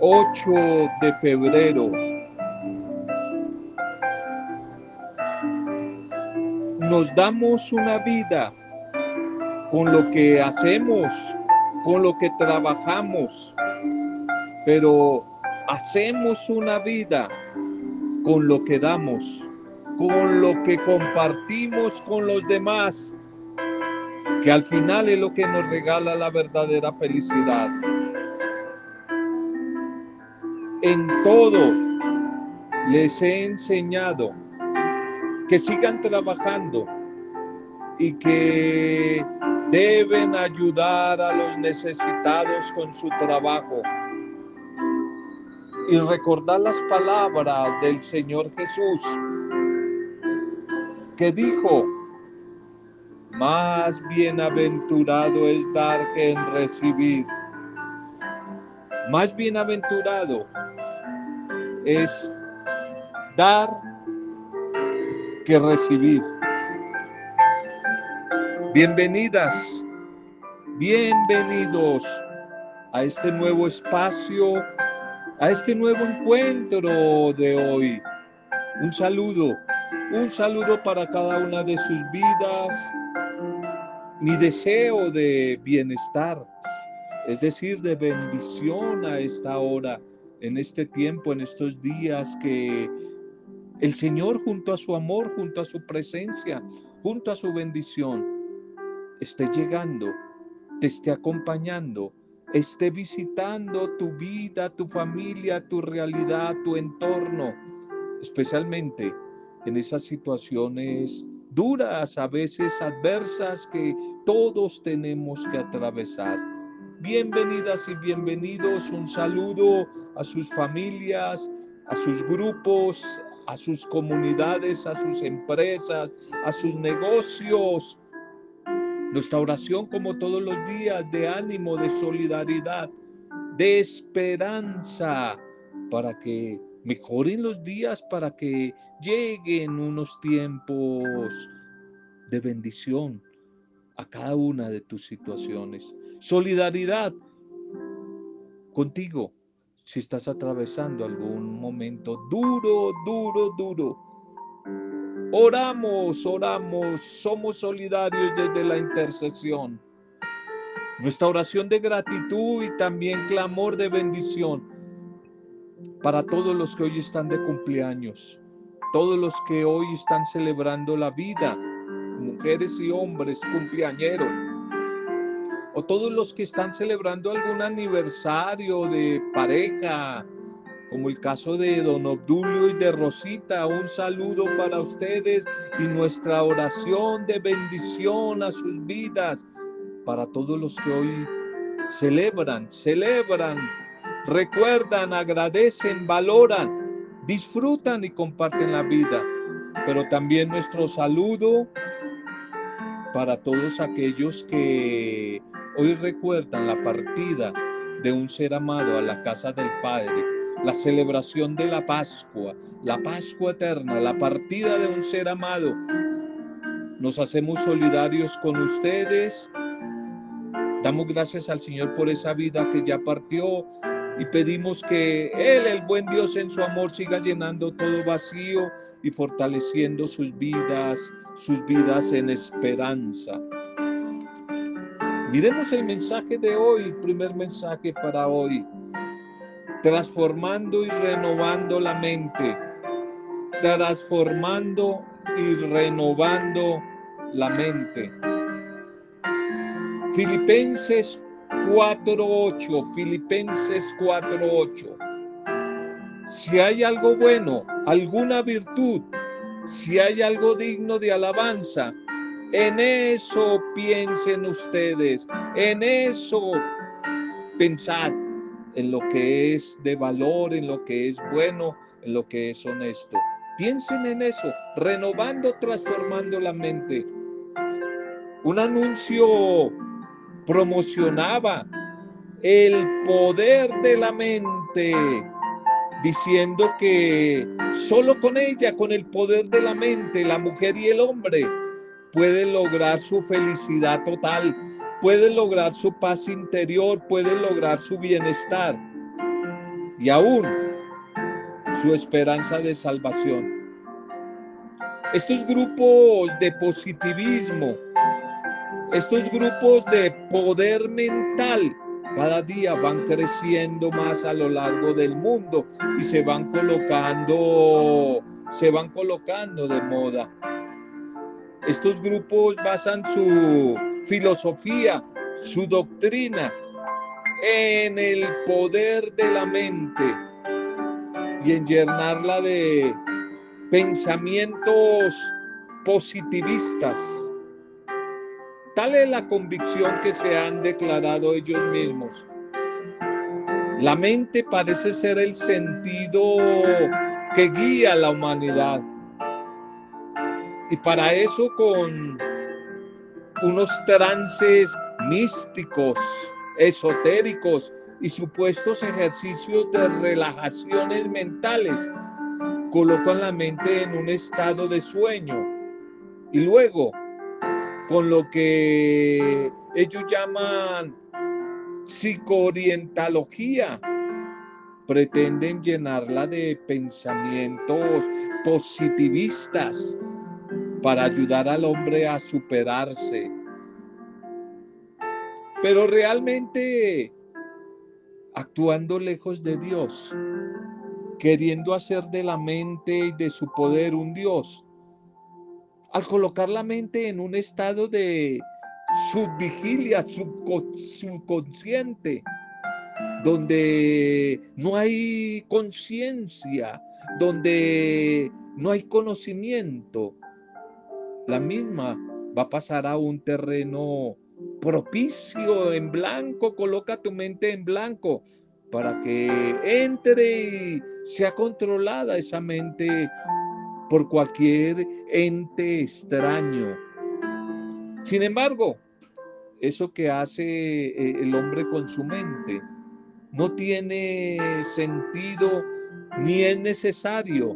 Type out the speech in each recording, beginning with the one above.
8 de febrero. Nos damos una vida con lo que hacemos, con lo que trabajamos, pero hacemos una vida con lo que damos, con lo que compartimos con los demás, que al final es lo que nos regala la verdadera felicidad. En todo les he enseñado que sigan trabajando y que deben ayudar a los necesitados con su trabajo. Y recordar las palabras del Señor Jesús, que dijo, más bienaventurado es dar que en recibir. Más bienaventurado es dar que recibir. Bienvenidas, bienvenidos a este nuevo espacio, a este nuevo encuentro de hoy. Un saludo, un saludo para cada una de sus vidas. Mi deseo de bienestar, es decir, de bendición a esta hora, en este tiempo, en estos días que el Señor junto a su amor, junto a su presencia, junto a su bendición, esté llegando, te esté acompañando, esté visitando tu vida, tu familia, tu realidad, tu entorno, especialmente en esas situaciones duras, a veces adversas que todos tenemos que atravesar. Bienvenidas y bienvenidos, un saludo a sus familias, a sus grupos, a sus comunidades, a sus empresas, a sus negocios, nuestra oración como todos los días de ánimo, de solidaridad, de esperanza, para que mejoren los días, para que lleguen unos tiempos de bendición a cada una de tus situaciones. Solidaridad contigo. Si estás atravesando algún momento duro, duro, duro Oramos, oramos, somos solidarios desde la intercesión. Nuestra oración de gratitud y también clamor de bendición para todos los que hoy están de cumpleaños, todos los que hoy están celebrando la vida, mujeres y hombres cumpleañeros, todos los que están celebrando algún aniversario de pareja, como el caso de don Obdulio y de Rosita. Un saludo para ustedes y nuestra oración de bendición a sus vidas, para todos los que hoy celebran, celebran, recuerdan, agradecen, valoran, disfrutan y comparten la vida. Pero también nuestro saludo para todos aquellos que hoy recuerdan la partida de un ser amado a la casa del Padre la celebración de la Pascua, la Pascua eterna, la partida de un ser amado. Nos hacemos solidarios con ustedes. Damos gracias al Señor por esa vida que ya partió y pedimos que Él, el buen Dios en su amor, siga llenando todo vacío y fortaleciendo sus vidas, sus vidas en esperanza. Miremos el mensaje de hoy, primer mensaje para hoy transformando y renovando la mente, transformando y renovando la mente. Filipenses 4.8, Filipenses 4.8. Si hay algo bueno, alguna virtud, si hay algo digno de alabanza, en eso piensen ustedes, en eso pensad en lo que es de valor, en lo que es bueno, en lo que es honesto. Piensen en eso, renovando, transformando la mente. Un anuncio promocionaba el poder de la mente, diciendo que solo con ella, con el poder de la mente, la mujer y el hombre pueden lograr su felicidad total, puede lograr su paz interior, puede lograr su bienestar. y aún su esperanza de salvación. Estos grupos de positivismo, estos grupos de poder mental, cada día van creciendo más a lo largo del mundo y se van colocando, se van colocando de moda. Estos grupos basan su filosofía, su doctrina en el poder de la mente y en llenarla de pensamientos positivistas. Tal es la convicción que se han declarado ellos mismos. La mente parece ser el sentido que guía a la humanidad. Y para eso con unos trances místicos, esotéricos y supuestos ejercicios de relajaciones mentales, colocan la mente en un estado de sueño. Y luego, con lo que ellos llaman psicoorientalogía, pretenden llenarla de pensamientos positivistas para ayudar al hombre a superarse. Pero realmente actuando lejos de Dios, queriendo hacer de la mente y de su poder un Dios, al colocar la mente en un estado de subvigilia subconsciente, donde no hay conciencia, donde no hay conocimiento, la misma va a pasar a un terreno propicio en blanco, coloca tu mente en blanco para que entre y sea controlada esa mente por cualquier ente extraño. Sin embargo, eso que hace eh, el hombre con su mente no tiene sentido ni es necesario,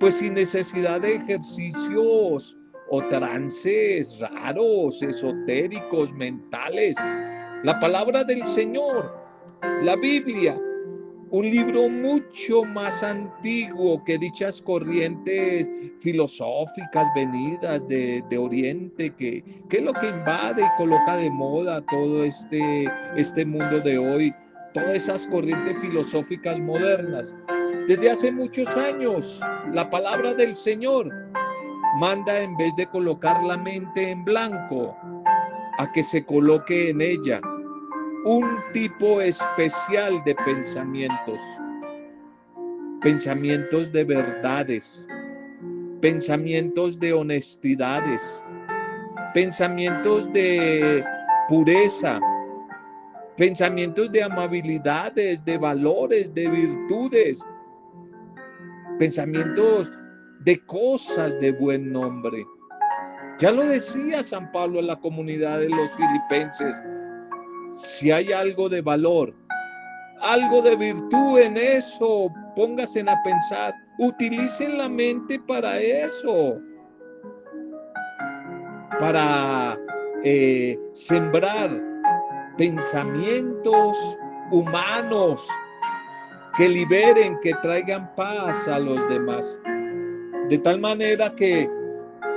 pues sin necesidad de ejercicios o trances raros, esotéricos, mentales. La palabra del Señor, la Biblia, un libro mucho más antiguo que dichas corrientes filosóficas venidas de, Oriente, que, que, es lo que invade y coloca de moda todo este, este mundo de hoy, todas esas corrientes filosóficas modernas. Desde hace muchos años, la palabra del Señor manda en vez de colocar la mente en blanco, a que se coloque en ella un tipo especial de pensamientos, pensamientos de verdades, pensamientos de honestidades, pensamientos de pureza, pensamientos de amabilidades, de valores, de virtudes, pensamientos de cosas de buen nombre. Ya lo decía San Pablo en la comunidad de los filipenses. Si hay algo de valor, algo de virtud en eso, pónganse a pensar, utilicen la mente para eso, para eh, sembrar pensamientos humanos que liberen, que traigan paz a los demás. De tal manera que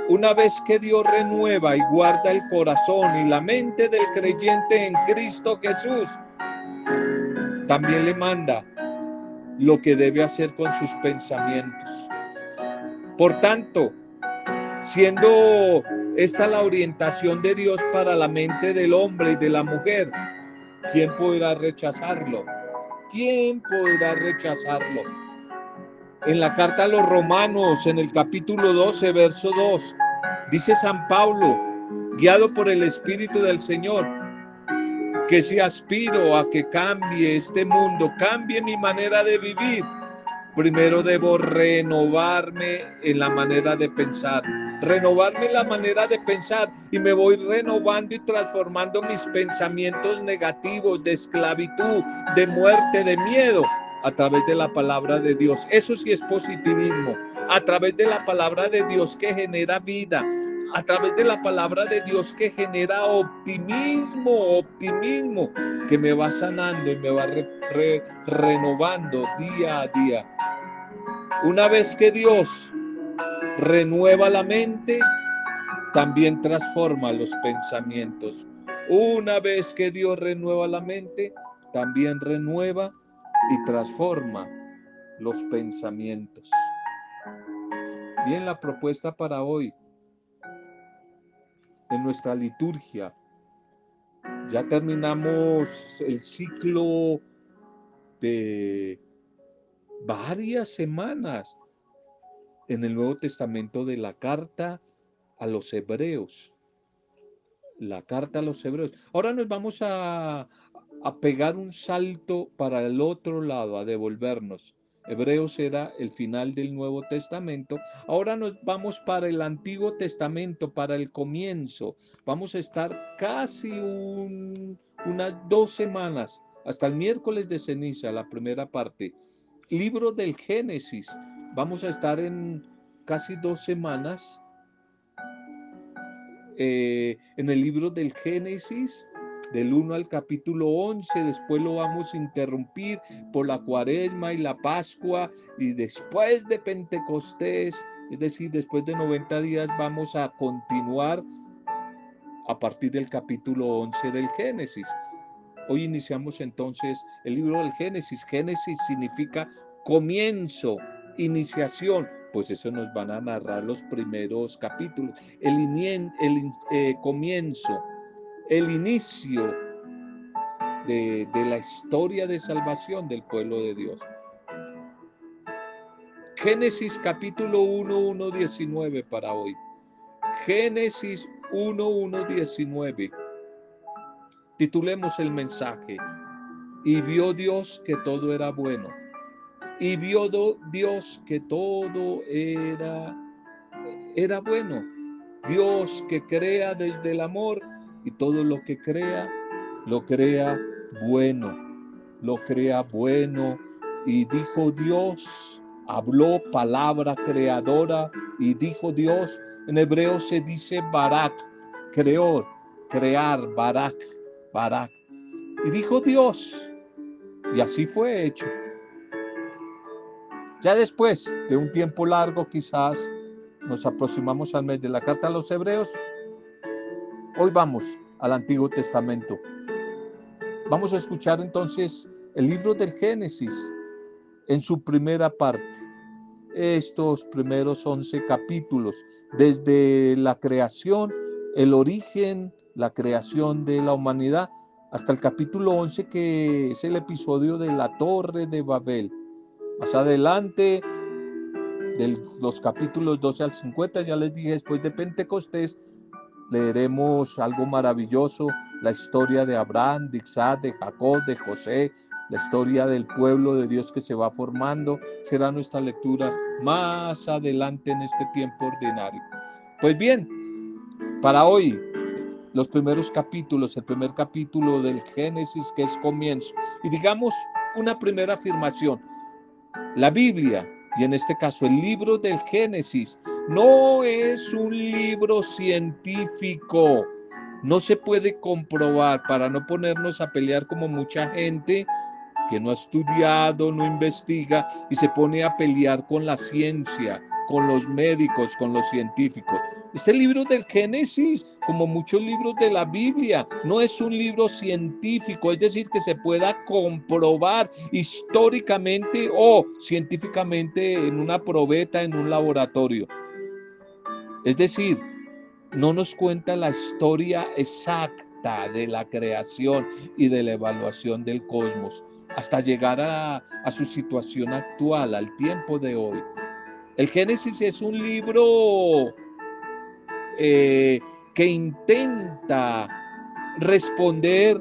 una vez que Dios renueva y guarda el corazón y la mente del creyente en Cristo Jesús, también le manda lo que debe hacer con sus pensamientos. Por tanto, siendo esta la orientación de Dios para la mente del hombre y de la mujer, ¿quién podrá rechazarlo? ¿Quién podrá rechazarlo? En la carta a los romanos, en el capítulo 12, verso 2, dice San Pablo, guiado por el Espíritu del Señor, que si aspiro a que cambie este mundo, cambie mi manera de vivir, primero debo renovarme en la manera de pensar, renovarme en la manera de pensar y me voy renovando y transformando mis pensamientos negativos de esclavitud, de muerte, de miedo a través de la palabra de Dios. Eso sí es positivismo. A través de la palabra de Dios que genera vida. a través de la palabra de Dios que genera optimismo, optimismo, que me va sanando y me va renovando día a día. Una vez que Dios renueva la mente, también transforma los pensamientos. Una vez que Dios renueva la mente, también renueva y transforma los pensamientos. Bien, la propuesta para hoy en nuestra liturgia. Ya terminamos el ciclo de varias semanas en el Nuevo Testamento de la carta a los hebreos. La carta a los hebreos. Ahora nos vamos a, a pegar un salto para el otro lado, a devolvernos. Hebreos era el final del Nuevo Testamento. Ahora nos vamos para el Antiguo Testamento, para el comienzo. Vamos a estar casi unas dos semanas, hasta el miércoles de ceniza, la primera parte. Libro del Génesis. Vamos a estar en casi dos semanas eh, en el libro del Génesis del 1 al capítulo 11, después lo vamos a interrumpir por la cuaresma y la pascua y después de Pentecostés, es decir, después de 90 días vamos a continuar a partir del capítulo 11 del Génesis. Hoy iniciamos entonces el libro del Génesis. Génesis significa comienzo, iniciación, pues eso nos van a narrar los primeros capítulos. El, el eh, comienzo, el inicio de, la historia de salvación del pueblo de Dios. Génesis capítulo 1, 1, 19 para hoy. Génesis 1, 1, 19. Titulemos el mensaje. Y vio Dios que todo era bueno. Y vio Dios que todo era, era bueno. Dios que crea desde el amor y todo lo que crea, lo crea bueno, lo crea bueno. Y dijo Dios, habló palabra creadora y dijo Dios, en hebreo se dice Barak, creó, crear, Barak, Barak. Y dijo Dios, y así fue hecho. Ya después de un tiempo largo, quizás nos aproximamos al mes de la carta a los hebreos, Hoy vamos al Antiguo Testamento. Vamos a escuchar entonces el libro del Génesis en su primera parte. Estos primeros 11 capítulos, desde la creación, el origen, la creación de la humanidad, hasta el capítulo 11 que es el episodio de la Torre de Babel. Más adelante, de los capítulos 12 al 50, ya les dije, después de Pentecostés, leeremos algo maravilloso, la historia de Abraham, de Isaac, de Jacob, de José, la historia del pueblo de Dios que se va formando. Será nuestra lectura más adelante en este tiempo ordinario. Pues bien, para hoy, los primeros capítulos, el primer capítulo del Génesis que es comienzo. Y digamos una primera afirmación. La Biblia, y en este caso el libro del Génesis, no es un libro científico. No se puede comprobar para no ponernos a pelear como mucha gente que no ha estudiado, no investiga y se pone a pelear con la ciencia, con los médicos, con los científicos. Este libro del Génesis, como muchos libros de la Biblia, no es un libro científico, es decir, que se pueda comprobar históricamente o científicamente en una probeta, en un laboratorio. Es decir, no nos cuenta la historia exacta de la creación y de la evaluación del cosmos hasta llegar a, su situación actual, al tiempo de hoy. El Génesis es un libro eh, que intenta responder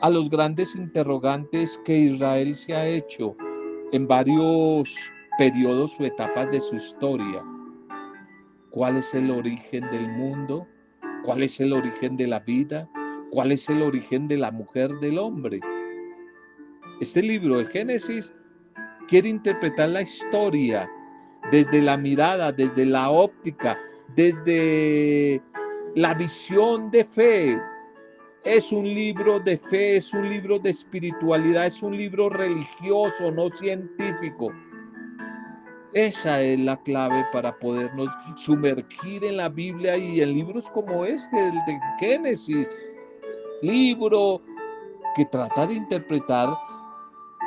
a los grandes interrogantes que Israel se ha hecho en varios periodos o etapas de su historia cuál es el origen del mundo, cuál es el origen de la vida, cuál es el origen de la mujer, del hombre. Este libro, el Génesis, quiere interpretar la historia desde la mirada, desde la óptica desde la visión de fe. Es un libro de fe, es un libro de espiritualidad, es un libro religioso, no científico. Esa es la clave para podernos sumergir en la Biblia y en libros como este, el de Génesis, libro que trata de interpretar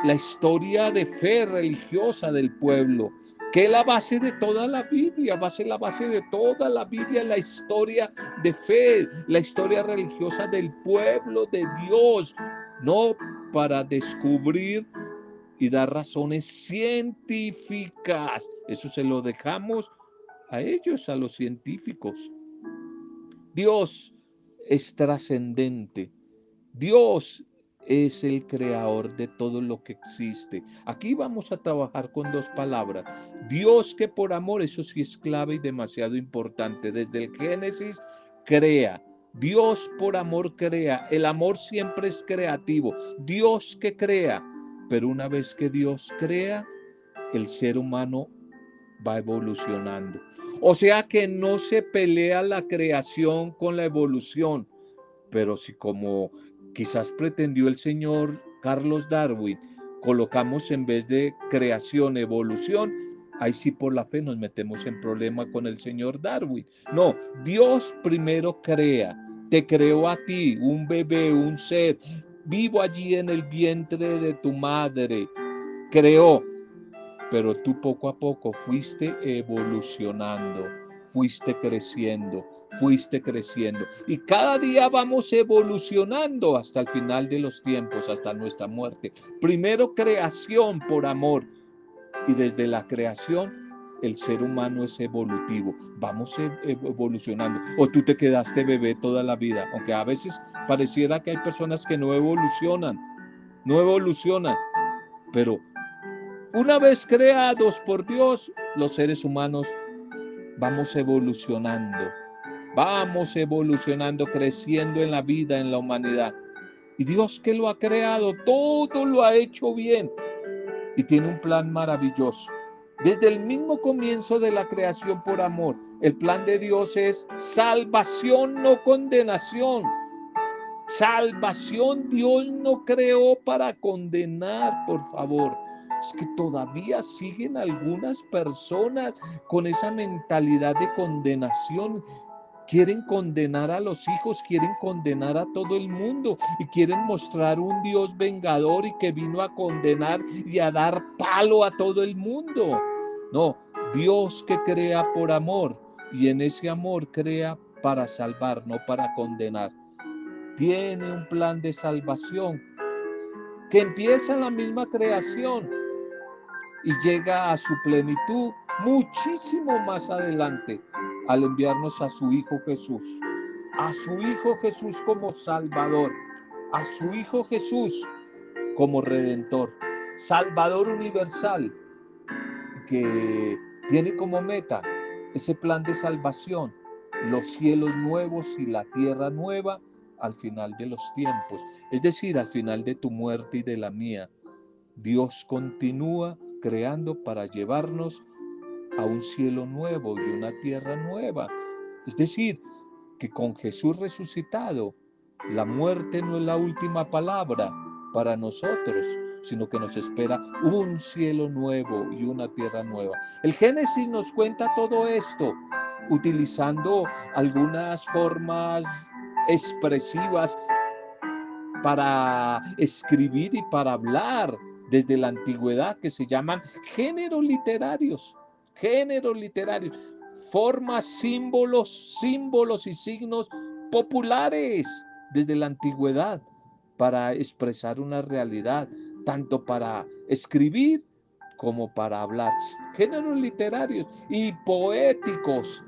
la historia de fe religiosa del pueblo, que es la base de toda la Biblia, va a ser la base de toda la Biblia, la historia de fe, la historia religiosa del pueblo de Dios, no para descubrir y dar razones científicas. Eso se lo dejamos a ellos, a los científicos. Dios es trascendente. Dios es el creador de todo lo que existe. Aquí vamos a trabajar con dos palabras. Dios que por amor, eso sí es clave y demasiado importante. Desde el Génesis, crea. Dios por amor crea. El amor siempre es creativo. Dios que crea. Pero una vez que Dios crea, el ser humano va evolucionando. O sea que no se pelea la creación con la evolución, pero si como quizás pretendió el señor Carlos Darwin, colocamos en vez de creación, evolución, ahí sí por la fe nos metemos en problema con el señor Darwin. No, Dios primero crea, te creó a ti, un bebé, un ser, vivo allí en el vientre de tu madre, creó, pero tú poco a poco fuiste evolucionando, fuiste creciendo, fuiste creciendo. Y cada día vamos evolucionando hasta el final de los tiempos, hasta nuestra muerte. Primero creación por amor. Y desde la creación el ser humano es evolutivo. Vamos e-, evolucionando. O tú te quedaste bebé toda la vida, aunque a veces pareciera que hay personas que no evolucionan, no evolucionan. Pero una vez creados por Dios, los seres humanos vamos evolucionando. Vamos evolucionando, creciendo en la vida, en la humanidad. Y Dios que lo ha creado, todo lo ha hecho bien. Y tiene un plan maravilloso. Desde el mismo comienzo de la creación por amor, el plan de Dios es salvación, no condenación. Salvación Dios no creó para condenar, por favor. Es que todavía siguen algunas personas con esa mentalidad de condenación quieren condenar a los hijos, quieren condenar a todo el mundo y quieren mostrar un Dios vengador y que vino a condenar y a dar palo a todo el mundo. No, Dios que crea por amor y en ese amor crea para salvar, no para condenar. Tiene un plan de salvación que empieza en la misma creación y llega a su plenitud muchísimo más adelante al enviarnos a su Hijo Jesús, a su Hijo Jesús como Salvador, a su Hijo Jesús como Redentor, Salvador universal, que tiene como meta ese plan de salvación, los cielos nuevos y la tierra nueva al final de los tiempos, es decir, al final de tu muerte y de la mía. Dios continúa creando para llevarnos a un cielo nuevo y una tierra nueva. Es decir, que con Jesús resucitado, la muerte no es la última palabra para nosotros, sino que nos espera un cielo nuevo y una tierra nueva. El Génesis nos cuenta todo esto utilizando algunas formas expresivas para escribir y para hablar desde la antigüedad que se llaman géneros literarios géneros literarios, formas, símbolos, símbolos y signos populares desde la antigüedad para expresar una realidad, tanto para escribir como para hablar. Géneros literarios y poéticos.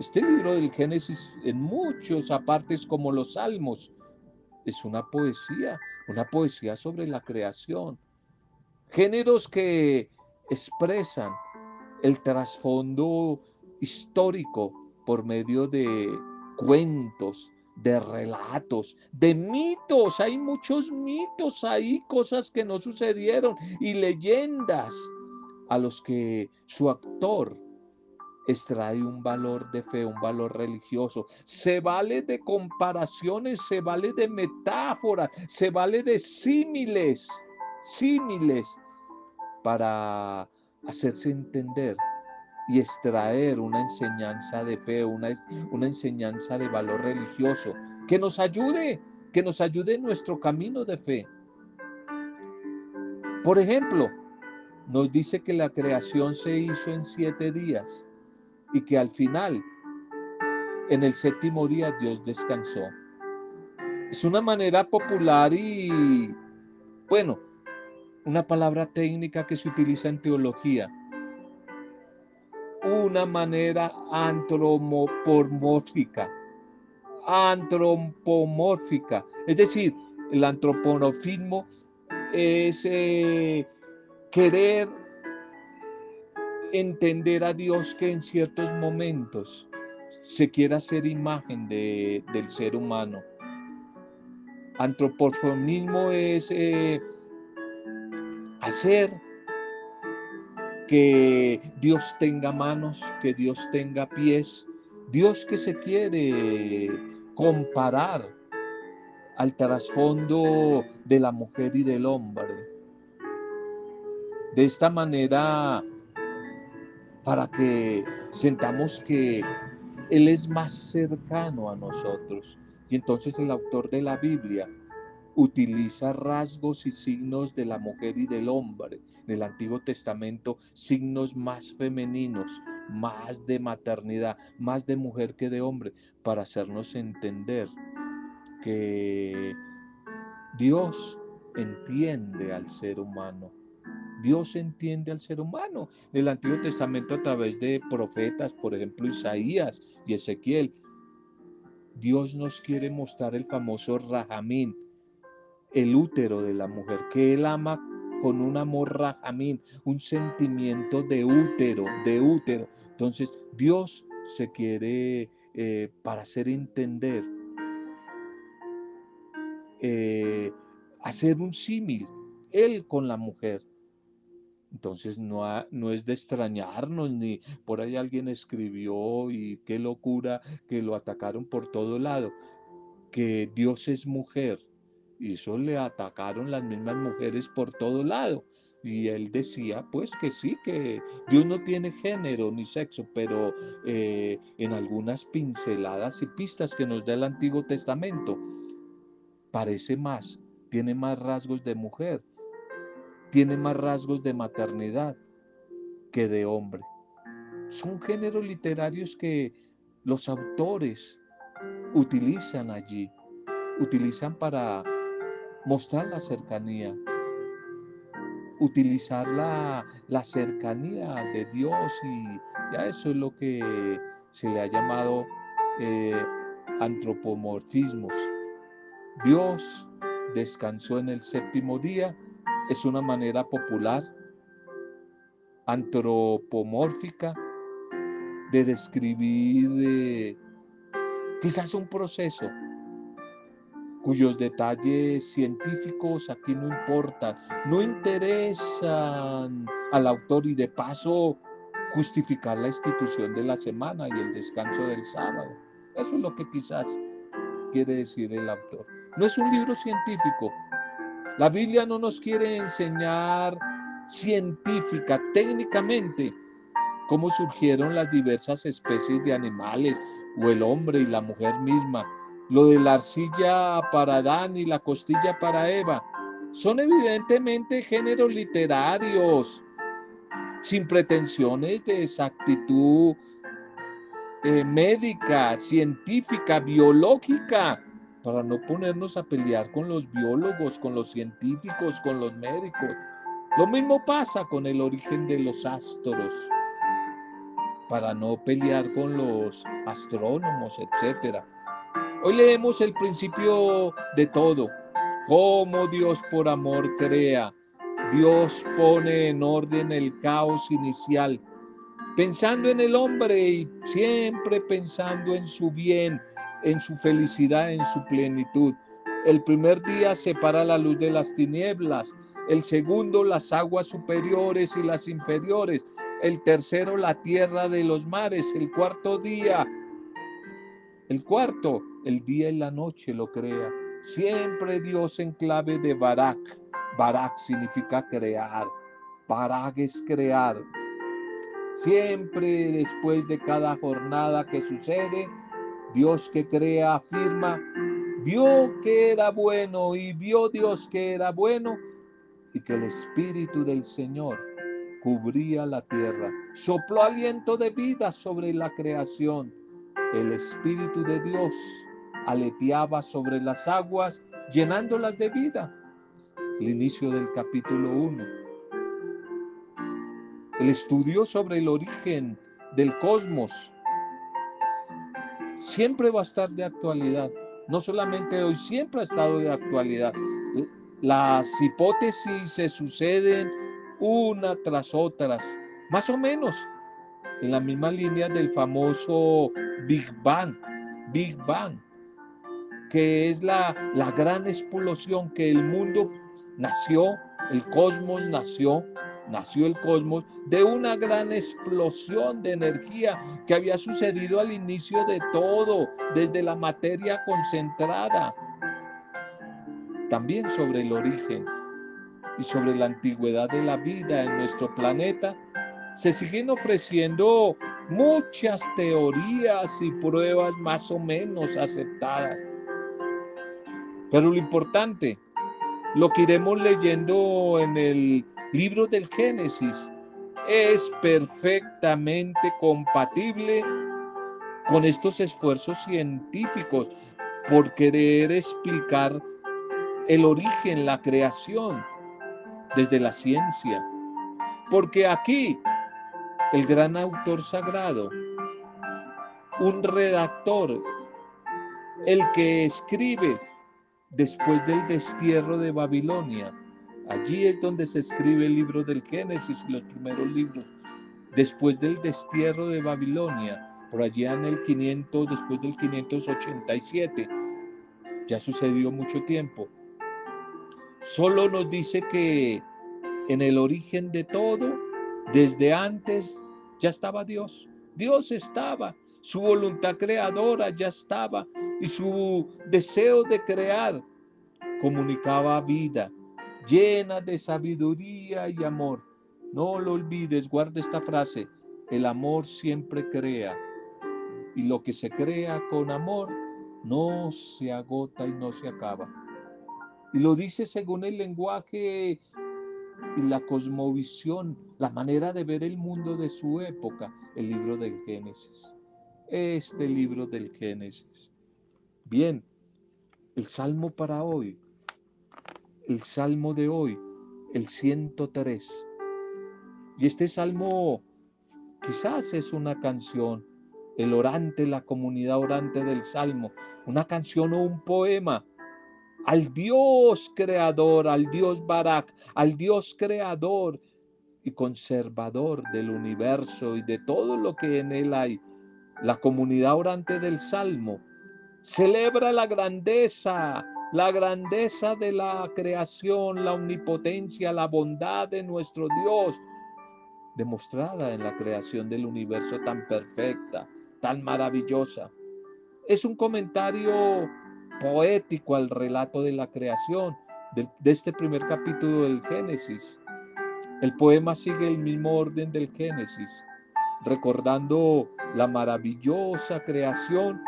Este libro del Génesis, en muchos apartes como los Salmos, es una poesía, una poesía sobre la creación. Géneros que expresan el trasfondo histórico por medio de cuentos, de relatos, de mitos. Hay muchos mitos ahí, cosas que no sucedieron y leyendas a los que su actor extrae un valor de fe, un valor religioso. Se vale de comparaciones, se vale de metáforas, se vale de símiles, símiles, para hacerse entender y extraer una enseñanza de fe, una, una enseñanza de valor religioso que nos ayude, que nos ayude en nuestro camino de fe. Por ejemplo, nos dice que la creación se hizo en siete días y que al final, en el séptimo día, Dios descansó. Es una manera popular y, bueno, una palabra técnica que se utiliza en teología. Una manera antropomórfica. Antropomórfica. Es decir, el antropomorfismo es eh, querer entender a Dios que en ciertos momentos se quiera hacer imagen de, del ser humano. Antropomorfismo es eh, hacer que Dios tenga manos, que Dios tenga pies, Dios que se quiere comparar al trasfondo de la mujer y del hombre. De esta manera, para que sentamos que Él es más cercano a nosotros. Y entonces el autor de la Biblia utiliza rasgos y signos de la mujer y del hombre. En el Antiguo Testamento, signos más femeninos, más de maternidad, más de mujer que de hombre, para hacernos entender que Dios entiende al ser humano. Dios entiende al ser humano. En el Antiguo Testamento a través de profetas, por ejemplo Isaías y Ezequiel, Dios nos quiere mostrar el famoso Rajamín, el útero de la mujer, que él ama con un amor rajamín, un sentimiento de útero, de útero. Entonces, Dios se quiere, eh, para hacer entender, eh, hacer un símil, él con la mujer. Entonces no, no es de extrañarnos, ni por ahí alguien escribió y qué locura que lo atacaron por todo lado, que Dios es mujer y eso le atacaron las mismas mujeres por todo lado. Y él decía, pues que sí, que Dios no tiene género ni sexo, pero eh, en algunas pinceladas y pistas que nos da el Antiguo Testamento, parece más, tiene más rasgos de mujer, tiene más rasgos de maternidad que de hombre. Son géneros literarios que los autores utilizan allí, utilizan para mostrar la cercanía, utilizar la, cercanía de Dios y ya eso es lo que se le ha llamado eh, antropomorfismos. Dios descansó en el séptimo día, es una manera popular, antropomórfica, de describir eh, quizás un proceso cuyos detalles científicos aquí no importan, no interesan al autor y de paso justificar la institución de la semana y el descanso del sábado. Eso es lo que quizás quiere decir el autor. No es un libro científico. La Biblia no nos quiere enseñar científica, técnicamente, cómo surgieron las diversas especies de animales o el hombre y la mujer misma lo de la arcilla para Adán y la costilla para Eva, son evidentemente géneros literarios, sin pretensiones de exactitud eh, médica, científica, biológica, para no ponernos a pelear con los biólogos, con los científicos, con los médicos. Lo mismo pasa con el origen de los astros, para no pelear con los astrónomos, etcétera. Hoy leemos el principio de todo, cómo Dios por amor crea. Dios pone en orden el caos inicial, pensando en el hombre y siempre pensando en su bien, en su felicidad, en su plenitud. El primer día separa la luz de las tinieblas, el segundo las aguas superiores y las inferiores, el tercero la tierra de los mares, el cuarto día, el cuarto, el día y la noche lo crea. Siempre Dios en clave de Barak. Barak significa crear. Barak es crear. Siempre después de cada jornada que sucede, Dios que crea afirma, vio que era bueno y vio Dios que era bueno y que el Espíritu del Señor cubría la tierra. Sopló aliento de vida sobre la creación. El Espíritu de Dios aleteaba sobre las aguas, llenándolas de vida. El inicio del capítulo 1. El estudio sobre el origen del cosmos siempre va a estar de actualidad. No solamente hoy, siempre ha estado de actualidad. Las hipótesis se suceden una tras otras, más o menos en la misma línea del famoso Big Bang. Big Bang, que es la, la gran explosión que el mundo nació, el cosmos nació, nació el cosmos de una gran explosión de energía que había sucedido al inicio de todo, desde la materia concentrada también sobre el origen y sobre la antigüedad de la vida en nuestro planeta, se siguen ofreciendo muchas teorías y pruebas más o menos aceptadas. Pero lo importante, lo que iremos leyendo en el libro del Génesis, es perfectamente compatible con estos esfuerzos científicos por querer explicar el origen, la creación, desde la ciencia. Porque aquí el gran autor sagrado, un redactor, el que escribe después del destierro de Babilonia, allí es donde se escribe el libro del Génesis y los primeros libros, después del destierro de Babilonia, por allá en el 500, después del 587, ya sucedió mucho tiempo. Solo nos dice que en el origen de todo, desde antes, ya estaba Dios. Dios estaba, su voluntad creadora ya estaba y su deseo de crear comunicaba vida llena de sabiduría y amor. No lo olvides, guarda esta frase, el amor siempre crea y lo que se crea con amor no se agota y no se acaba. Y lo dice según el lenguaje y la cosmovisión, la manera de ver el mundo de su época, el libro del Génesis. Este libro del Génesis. Bien, el salmo para hoy, el salmo de hoy, el 103. Y este salmo quizás es una canción, el orante, la comunidad orante del salmo, una canción o un poema al Dios creador, al Dios Barak, al Dios creador y conservador del universo y de todo lo que en él hay. La comunidad orante del Salmo celebra la grandeza, la grandeza de la creación, la omnipotencia, la bondad de nuestro Dios, demostrada en la creación del universo tan perfecta, tan maravillosa. Es un comentario poético al relato de la creación de, este primer capítulo del Génesis. El poema sigue el mismo orden del Génesis, recordando la maravillosa creación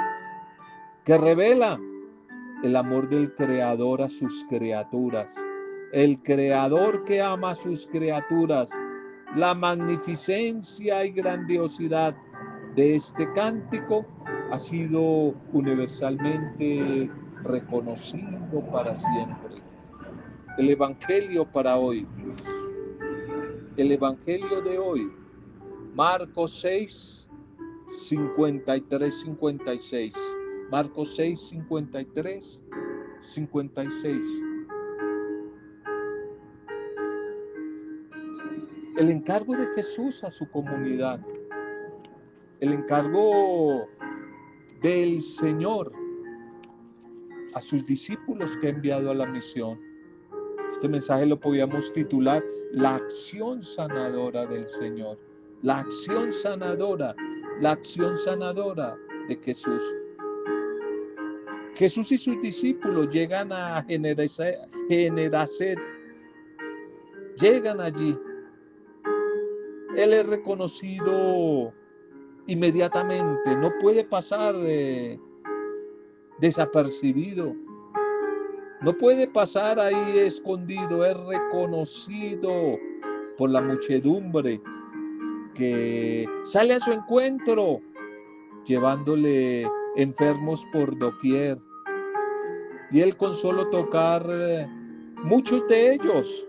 que revela el amor del Creador a sus criaturas, el Creador que ama a sus criaturas, la magnificencia y grandiosidad de este cántico ha sido universalmente reconocido para siempre. El Evangelio para hoy. El Evangelio de hoy. Marcos 6, 53, 56. Marcos 6, 53, 56. El encargo de Jesús a su comunidad. El encargo del Señor a sus discípulos que ha enviado a la misión. Este mensaje lo podíamos titular La acción sanadora del Señor. la acción sanadora, la acción sanadora de Jesús. Jesús y sus discípulos llegan a Generaset, llegan allí. Él es reconocido inmediatamente, no puede pasar eh, desapercibido, no puede pasar ahí escondido, es reconocido por la muchedumbre que sale a su encuentro llevándole enfermos por doquier. Y él con solo tocar eh, muchos de ellos,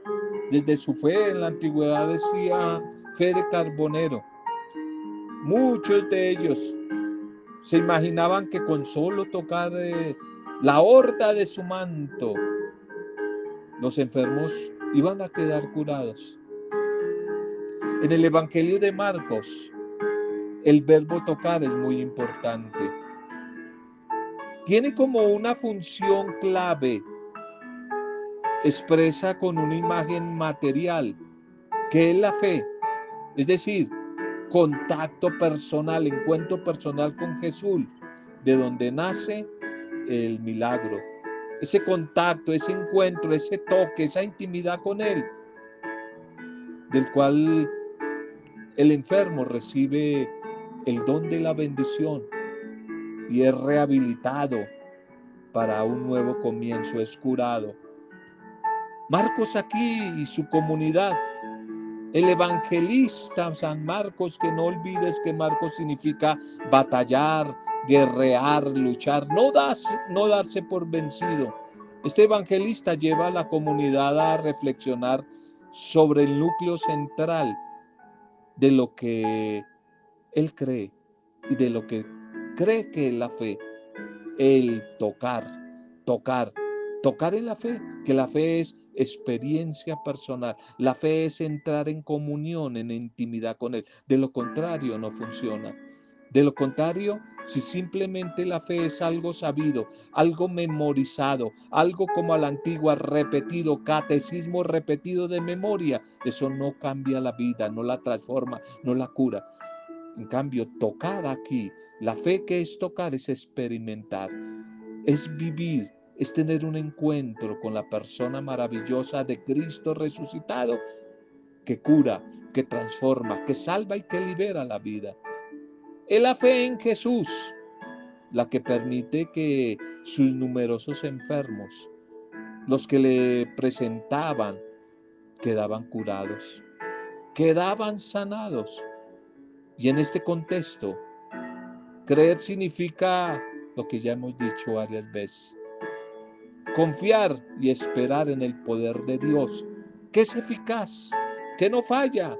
desde su fe en la antigüedad decía fe de carbonero, muchos de ellos se imaginaban que con solo tocar eh, la horda de su manto, los enfermos iban a quedar curados. En el Evangelio de Marcos, el verbo tocar es muy importante. Tiene como una función clave, expresa con una imagen material, que es la fe, es decir, contacto personal, encuentro personal con Jesús, de donde nace el milagro. Ese contacto, ese encuentro, ese toque, esa intimidad con Él, del cual el enfermo recibe el don de la bendición y es rehabilitado para un nuevo comienzo, es curado. Marcos aquí y su comunidad, el evangelista San Marcos, que no olvides que Marcos significa batallar, guerrear, luchar, no, no darse por vencido. Este evangelista lleva a la comunidad a reflexionar sobre el núcleo central de lo que él cree y de lo que cree que la fe. El tocar, tocar, tocar en la fe, que la fe es experiencia personal. La fe es entrar en comunión, en intimidad con Él. De lo contrario, no funciona. De lo contrario, si simplemente la fe es algo sabido, algo memorizado, algo como a la antigua repetido, catecismo repetido de memoria, eso no cambia la vida, no la transforma, no la cura. En cambio, tocar aquí, la fe que es tocar es experimentar, es vivir, es tener un encuentro con la persona maravillosa de Cristo resucitado que cura, que transforma, que salva y que libera la vida. Es la fe en Jesús la que permite que sus numerosos enfermos, los que le presentaban, quedaban curados, quedaban sanados. Y en este contexto, creer significa lo que ya hemos dicho varias veces. Confiar y esperar en el poder de Dios, que es eficaz, que no falla,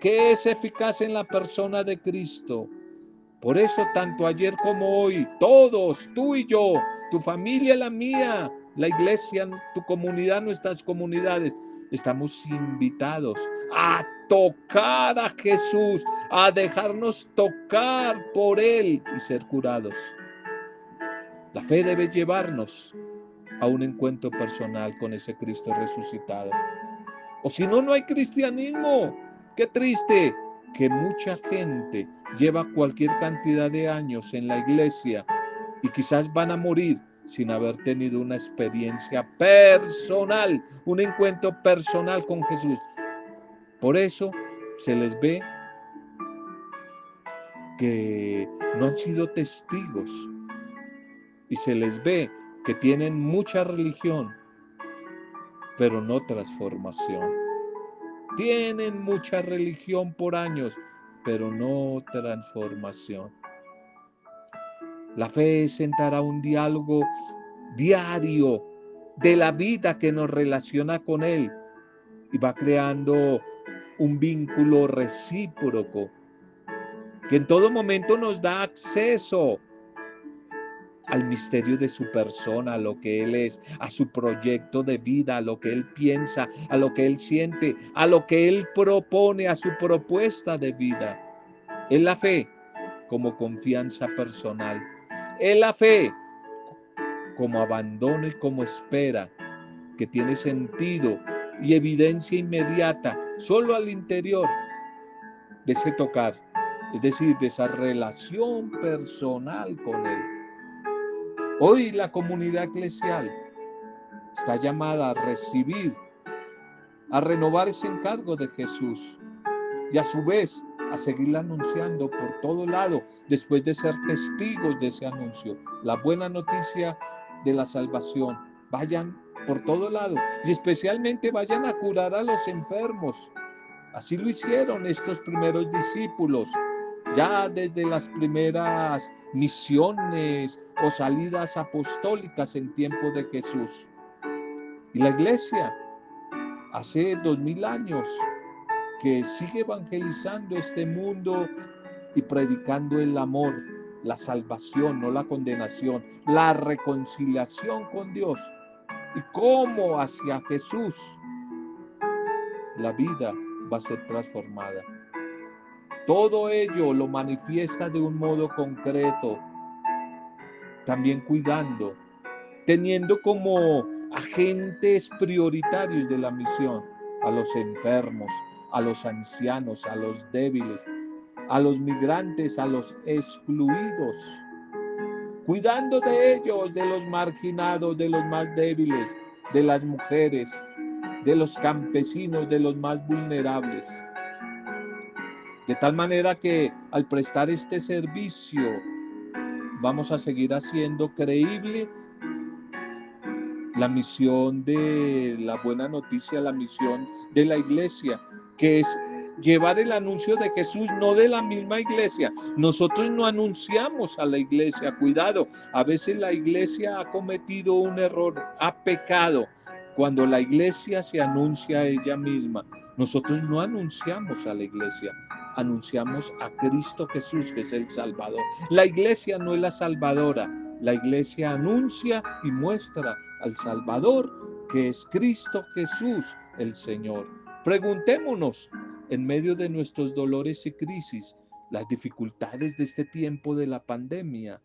que es eficaz en la persona de Cristo por eso, tanto ayer como hoy, todos, tú y yo, tu familia, la mía, la iglesia, tu comunidad, nuestras comunidades, estamos invitados a tocar a Jesús, a dejarnos tocar por Él y ser curados. La fe debe llevarnos a un encuentro personal con ese Cristo resucitado. O si no, no hay cristianismo. Qué triste que mucha gente lleva cualquier cantidad de años en la iglesia y quizás van a morir sin haber tenido una experiencia personal, un encuentro personal con Jesús. Por eso se les ve que no han sido testigos y se les ve que tienen mucha religión, pero no transformación. Tienen mucha religión por años, pero no transformación. La fe es sentar a un diálogo diario de la vida que nos relaciona con Él y va creando un vínculo recíproco que en todo momento nos da acceso al misterio de su persona, a lo que Él es, a su proyecto de vida, a lo que Él piensa, a lo que Él siente, a lo que Él propone, a su propuesta de vida. Es la fe como confianza personal. Es la fe como abandono y como espera, que tiene sentido y evidencia inmediata solo al interior. de ese tocar, es decir, de esa relación personal con Él. Hoy la comunidad eclesial está llamada a recibir, a renovar ese encargo de Jesús y a su vez a seguirla anunciando por todo lado después de ser testigos de ese anuncio. La buena noticia de la salvación. Vayan por todo lado y especialmente vayan a curar a los enfermos. Así lo hicieron estos primeros discípulos, ya desde las primeras misiones o salidas apostólicas en tiempo de Jesús. Y la iglesia, hace dos mil años, que sigue evangelizando este mundo y predicando el amor, la salvación, no la condenación, la reconciliación con Dios y cómo hacia Jesús la vida va a ser transformada. Todo ello lo manifiesta de un modo concreto, también cuidando, teniendo como agentes prioritarios de la misión a los enfermos, a los ancianos, a los débiles, a los migrantes, a los excluidos, cuidando de ellos, de los marginados, de los más débiles, de las mujeres, de los campesinos, de los más vulnerables. De tal manera que al prestar este servicio vamos a seguir haciendo creíble la misión de la buena noticia, la misión de la iglesia, que es llevar el anuncio de Jesús, no de la misma iglesia. Nosotros no anunciamos a la iglesia, cuidado, a veces la iglesia ha cometido un error, ha pecado. Cuando la iglesia se anuncia a ella misma, nosotros no anunciamos a la iglesia, anunciamos a Cristo Jesús, que es el Salvador. La iglesia no es la salvadora, la iglesia anuncia y muestra al Salvador, que es Cristo Jesús, el Señor. Preguntémonos, en medio de nuestros dolores y crisis, las dificultades de este tiempo de la pandemia,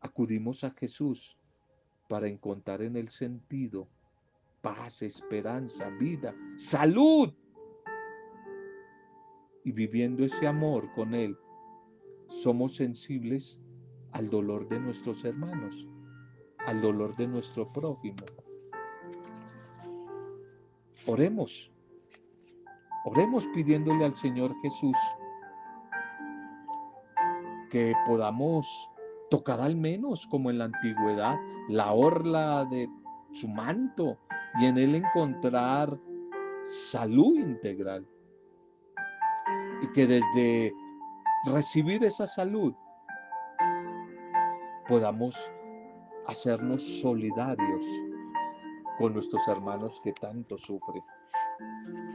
acudimos a Jesús para encontrar en el sentido, paz, esperanza, vida, salud. Y viviendo ese amor con Él, somos sensibles al dolor de nuestros hermanos, al dolor de nuestro prójimo. Oremos. Oremos pidiéndole al Señor Jesús que podamos tocar al menos como en la antigüedad la orla de su manto y en él encontrar salud integral. Y que desde recibir esa salud podamos hacernos solidarios con nuestros hermanos que tanto sufren.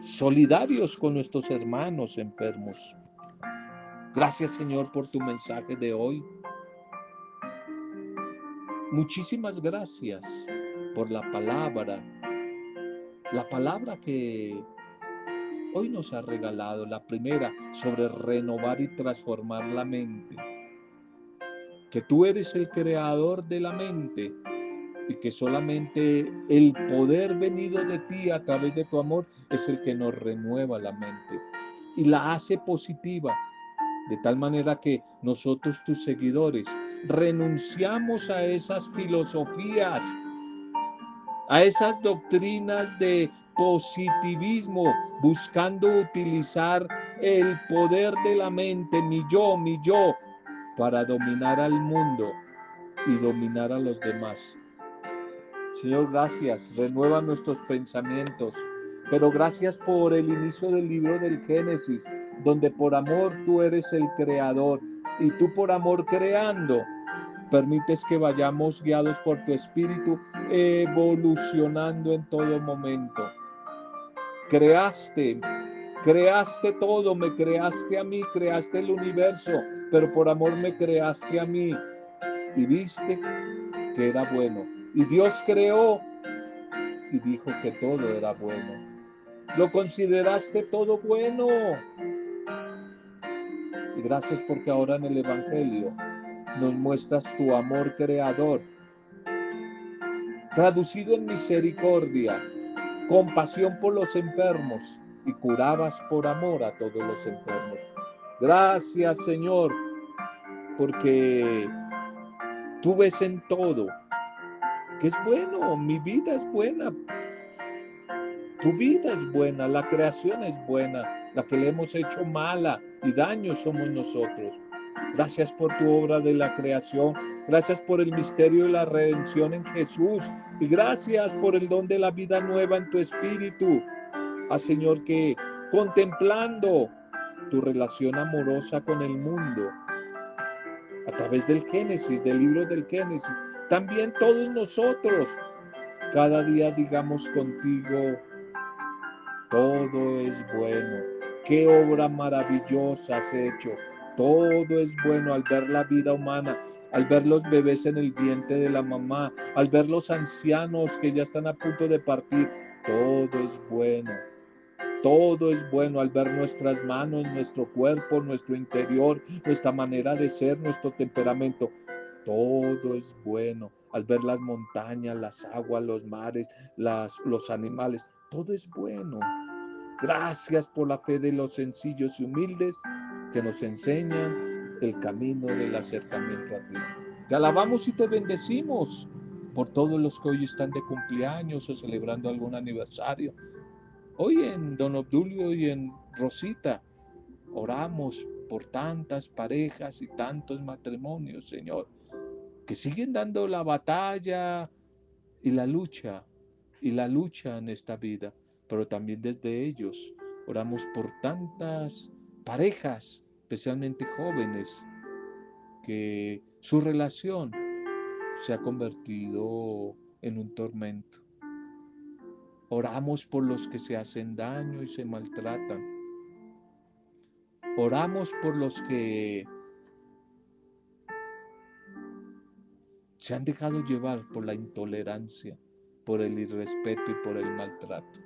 Solidarios con nuestros hermanos enfermos. Gracias Señor por tu mensaje de hoy. Muchísimas gracias por la palabra, la palabra que hoy nos ha regalado, la primera sobre renovar y transformar la mente. Que tú eres el creador de la mente y que solamente el poder venido de ti a través de tu amor es el que nos renueva la mente y la hace positiva, de tal manera que nosotros, tus seguidores, renunciamos a esas filosofías, a esas doctrinas de positivismo, buscando utilizar el poder de la mente, mi yo, mi yo, para dominar al mundo y dominar a los demás. Señor, gracias. Renueva nuestros pensamientos. Pero gracias por el inicio del libro del Génesis, donde por amor tú eres el creador y tú por amor creando permites que vayamos guiados por tu espíritu, evolucionando en todo momento. Creaste, creaste todo, me creaste a mí, creaste el universo, pero por amor me creaste a mí y viste que era bueno y Dios creó y dijo que todo era bueno. Lo consideraste todo bueno. Y gracias porque ahora en el Evangelio nos muestras tu amor creador, traducido en misericordia, compasión por los enfermos, y curabas por amor a todos los enfermos. Gracias Señor, porque tú ves en todo es bueno, mi vida es buena, tu vida es buena, la creación es buena, la que le hemos hecho mala y daño somos nosotros. Gracias por tu obra de la creación. Gracias por el misterio de la redención en Jesús. Y gracias por el don de la vida nueva en tu espíritu. Ah, Señor, que contemplando tu relación amorosa con el mundo, través del Génesis, del libro del Génesis, también todos nosotros, cada día digamos contigo, todo es bueno. Qué obra maravillosa has hecho. Todo es bueno al ver la vida humana, al ver los bebés en el vientre de la mamá, al ver los ancianos que ya están a punto de partir. Todo es bueno. Todo es bueno al ver nuestras manos, nuestro cuerpo, nuestro interior, nuestra manera de ser, nuestro temperamento. Todo es bueno al ver las montañas, las aguas, los mares, las, los animales. Todo es bueno. Gracias por la fe de los sencillos y humildes que nos enseñan el camino del acercamiento a ti. Te alabamos y te bendecimos por todos los que hoy están de cumpleaños o celebrando algún aniversario. Hoy en Don Obdulio y en Rosita oramos por tantas parejas y tantos matrimonios, Señor, que siguen dando la batalla y la lucha y la lucha en esta vida, pero también desde ellos oramos por tantas parejas, especialmente jóvenes, que su relación se ha convertido en un tormento. Oramos por los que se hacen daño y se maltratan. Oramos por los que se han dejado llevar por la intolerancia, por el irrespeto y por el maltrato.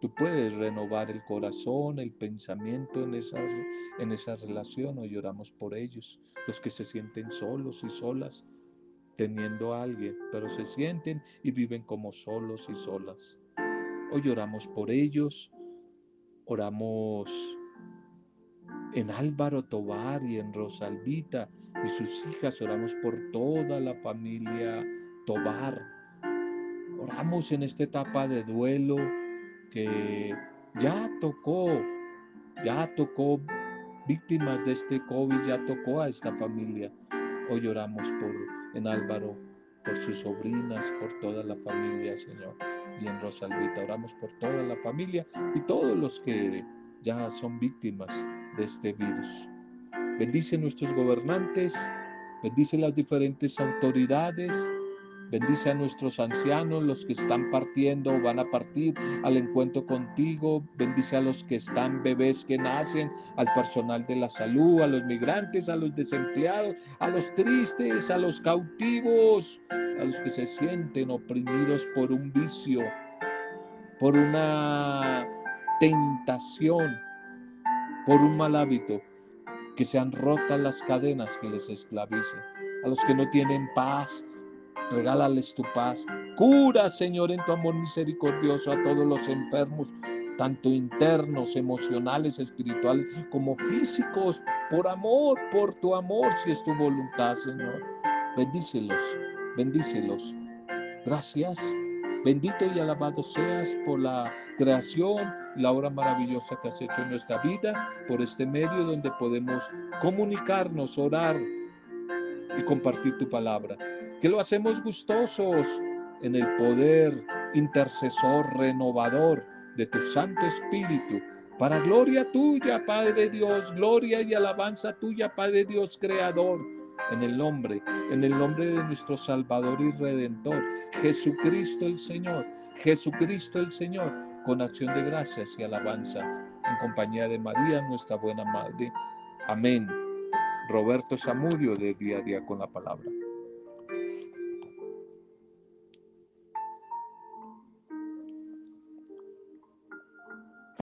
Tú puedes renovar el corazón, el pensamiento en esa, en esa relación. Hoy oramos por ellos, los que se sienten solos y solas, teniendo a alguien, pero se sienten y viven como solos y solas. Hoy oramos por ellos, oramos en Álvaro Tobar y en Rosalvita y sus hijas, oramos por toda la familia Tobar. Oramos en esta etapa de duelo que ya tocó, ya tocó víctimas de este COVID, ya tocó a esta familia. Hoy oramos por en Álvaro, por sus sobrinas, por toda la familia, Señor. Y en Rosalvita oramos por toda la familia y todos los que ya son víctimas de este virus. Bendice nuestros gobernantes, bendice las diferentes autoridades, Bendice a nuestros ancianos, los que están partiendo o van a partir al encuentro contigo. Bendice a los que están bebés que nacen, al personal de la salud, a los migrantes, a los desempleados, a los tristes, a los cautivos, a los que se sienten oprimidos por un vicio, por una tentación, por un mal hábito, que sean rotas las cadenas que les esclavicen, a los que no tienen paz, regálales tu paz. Cura, Señor, en tu amor misericordioso a todos los enfermos, tanto internos, emocionales, espirituales, como físicos, por amor, por tu amor, si es tu voluntad, Señor. Bendícelos, bendícelos. Gracias. Bendito y alabado seas por la creación, la obra maravillosa que has hecho en nuestra vida, por este medio donde podemos comunicarnos, orar y compartir tu palabra que lo hacemos gustosos en el poder intercesor renovador de tu Santo Espíritu, para gloria tuya, Padre Dios, gloria y alabanza tuya, Padre Dios Creador, en el nombre, en el nombre de nuestro Salvador y Redentor, Jesucristo el Señor, Jesucristo el Señor, con acción de gracias y alabanzas, en compañía de María, nuestra buena Madre. Amén. Roberto Samudio de Día a Día con la Palabra.